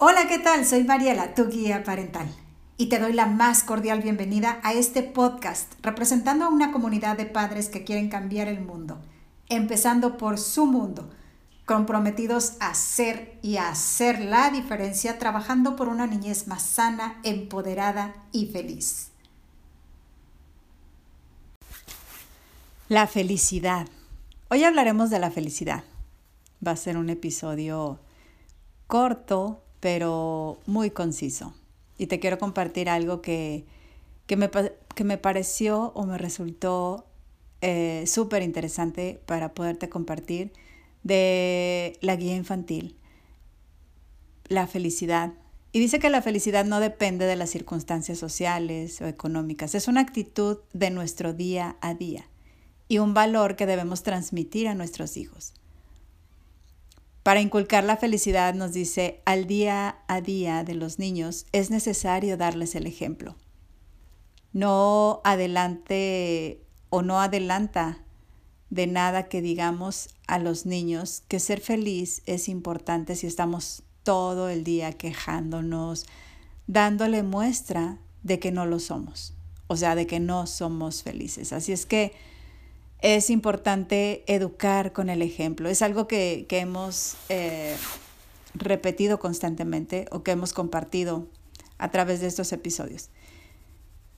Hola, ¿qué tal? Soy Mariela, tu guía parental, y te doy la más cordial bienvenida a este podcast representando a una comunidad de padres que quieren cambiar el mundo, empezando por su mundo, comprometidos a ser y a hacer la diferencia trabajando por una niñez más sana, empoderada y feliz. La felicidad. Hoy hablaremos de la felicidad. Va a ser un episodio corto, pero muy conciso. Y te quiero compartir algo que, que, me, que me, pareció o me resultó eh, súper interesante para poderte compartir de la guía infantil, la felicidad. Y dice que la felicidad no depende de las circunstancias sociales o económicas, es una actitud de nuestro día a día y un valor que debemos transmitir a nuestros hijos. Para inculcar la felicidad, nos dice, al día a día de los niños es necesario darles el ejemplo. No adelante o no adelanta de nada que digamos a los niños que ser feliz es importante si estamos todo el día quejándonos, dándole muestra de que no lo somos, o sea, de que no somos felices. Así es que es importante educar con el ejemplo. Es algo que, hemos eh, repetido constantemente o que hemos compartido a través de estos episodios.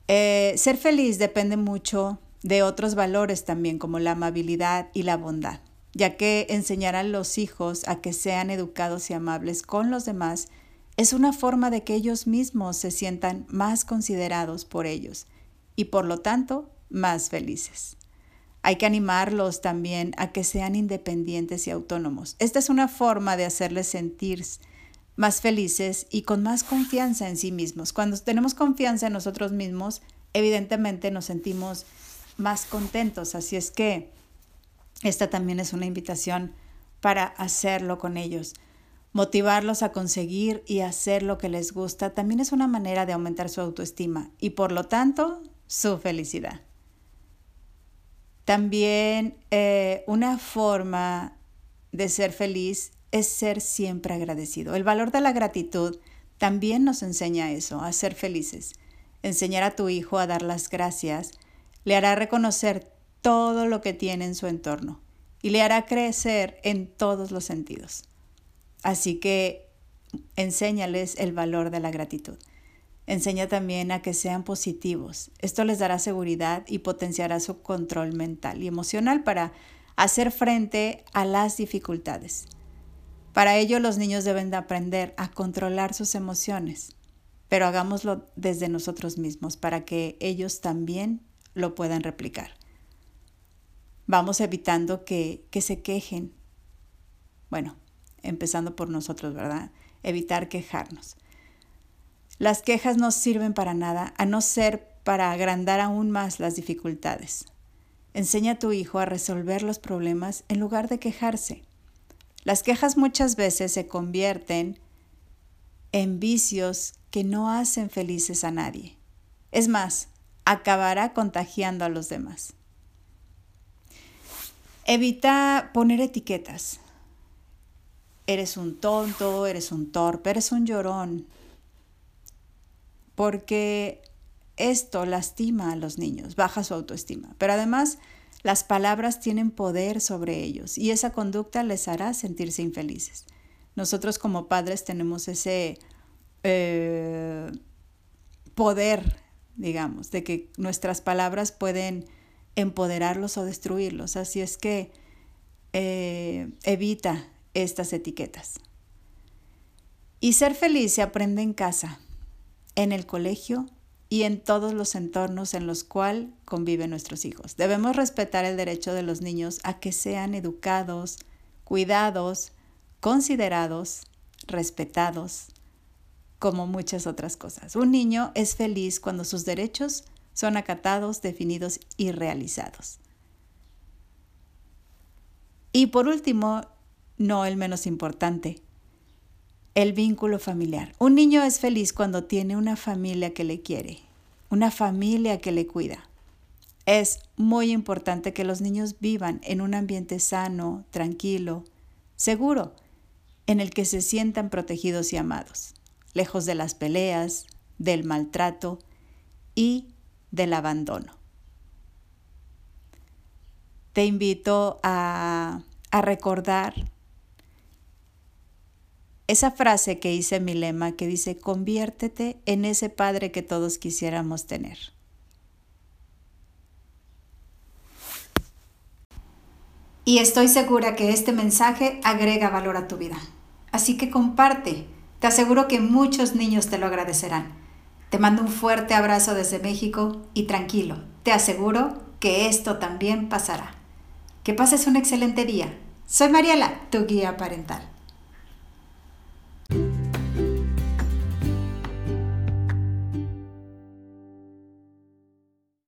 Eh, ser feliz depende mucho de otros valores también, como la amabilidad y la bondad, ya que enseñar a los hijos a que sean educados y amables con los demás es una forma de que ellos mismos se sientan más considerados por ellos y por lo tanto más felices. Hay que animarlos también a que sean independientes y autónomos. Esta es una forma de hacerles sentir más felices y con más confianza en sí mismos. Cuando tenemos confianza en nosotros mismos, evidentemente nos sentimos más contentos. Así es que esta también es una invitación para hacerlo con ellos. Motivarlos a conseguir y hacer lo que les gusta también es una manera de aumentar su autoestima y por lo tanto su felicidad. También eh, una forma de ser feliz es ser siempre agradecido. El valor de la gratitud también nos enseña eso, a ser felices. Enseñar a tu hijo a dar las gracias le hará reconocer todo lo que tiene en su entorno y le hará crecer en todos los sentidos. Así que enséñales el valor de la gratitud. Enseña también a que sean positivos. Esto les dará seguridad y potenciará su control mental y emocional para hacer frente a las dificultades. Para ello los niños deben de aprender a controlar sus emociones, pero hagámoslo desde nosotros mismos para que ellos también lo puedan replicar. Vamos evitando que, que se quejen. Bueno, empezando por nosotros, ¿verdad? Evitar quejarnos. Las quejas no sirven para nada, a no ser para agrandar aún más las dificultades. Enseña a tu hijo a resolver los problemas en lugar de quejarse. Las quejas muchas veces se convierten en vicios que no hacen felices a nadie. Es más, acabará contagiando a los demás. Evita poner etiquetas. Eres un tonto, eres un torpe, eres un llorón, porque esto lastima a los niños, baja su autoestima. Pero además, las palabras tienen poder sobre ellos y esa conducta les hará sentirse infelices. Nosotros como padres tenemos ese eh, poder, digamos, de que nuestras palabras pueden empoderarlos o destruirlos. Así es que eh, evita estas etiquetas. Y ser feliz se aprende en casa en el colegio y en todos los entornos en los cuales conviven nuestros hijos. Debemos respetar el derecho de los niños a que sean educados, cuidados, considerados, respetados, como muchas otras cosas. Un niño es feliz cuando sus derechos son acatados, definidos y realizados. Y por último, no el menos importante, el vínculo familiar. Un niño es feliz cuando tiene una familia que le quiere, una familia que le cuida. Es muy importante que los niños vivan en un ambiente sano, tranquilo, seguro, en el que se sientan protegidos y amados, lejos de las peleas, del maltrato y del abandono. Te invito a, a recordar esa frase que hice mi lema que dice, conviértete en ese padre que todos quisiéramos tener. Y estoy segura que este mensaje agrega valor a tu vida. Así que comparte. Te aseguro que muchos niños te lo agradecerán. Te mando un fuerte abrazo desde México y tranquilo, te aseguro que esto también pasará. Que pases un excelente día. Soy Mariela, tu guía parental.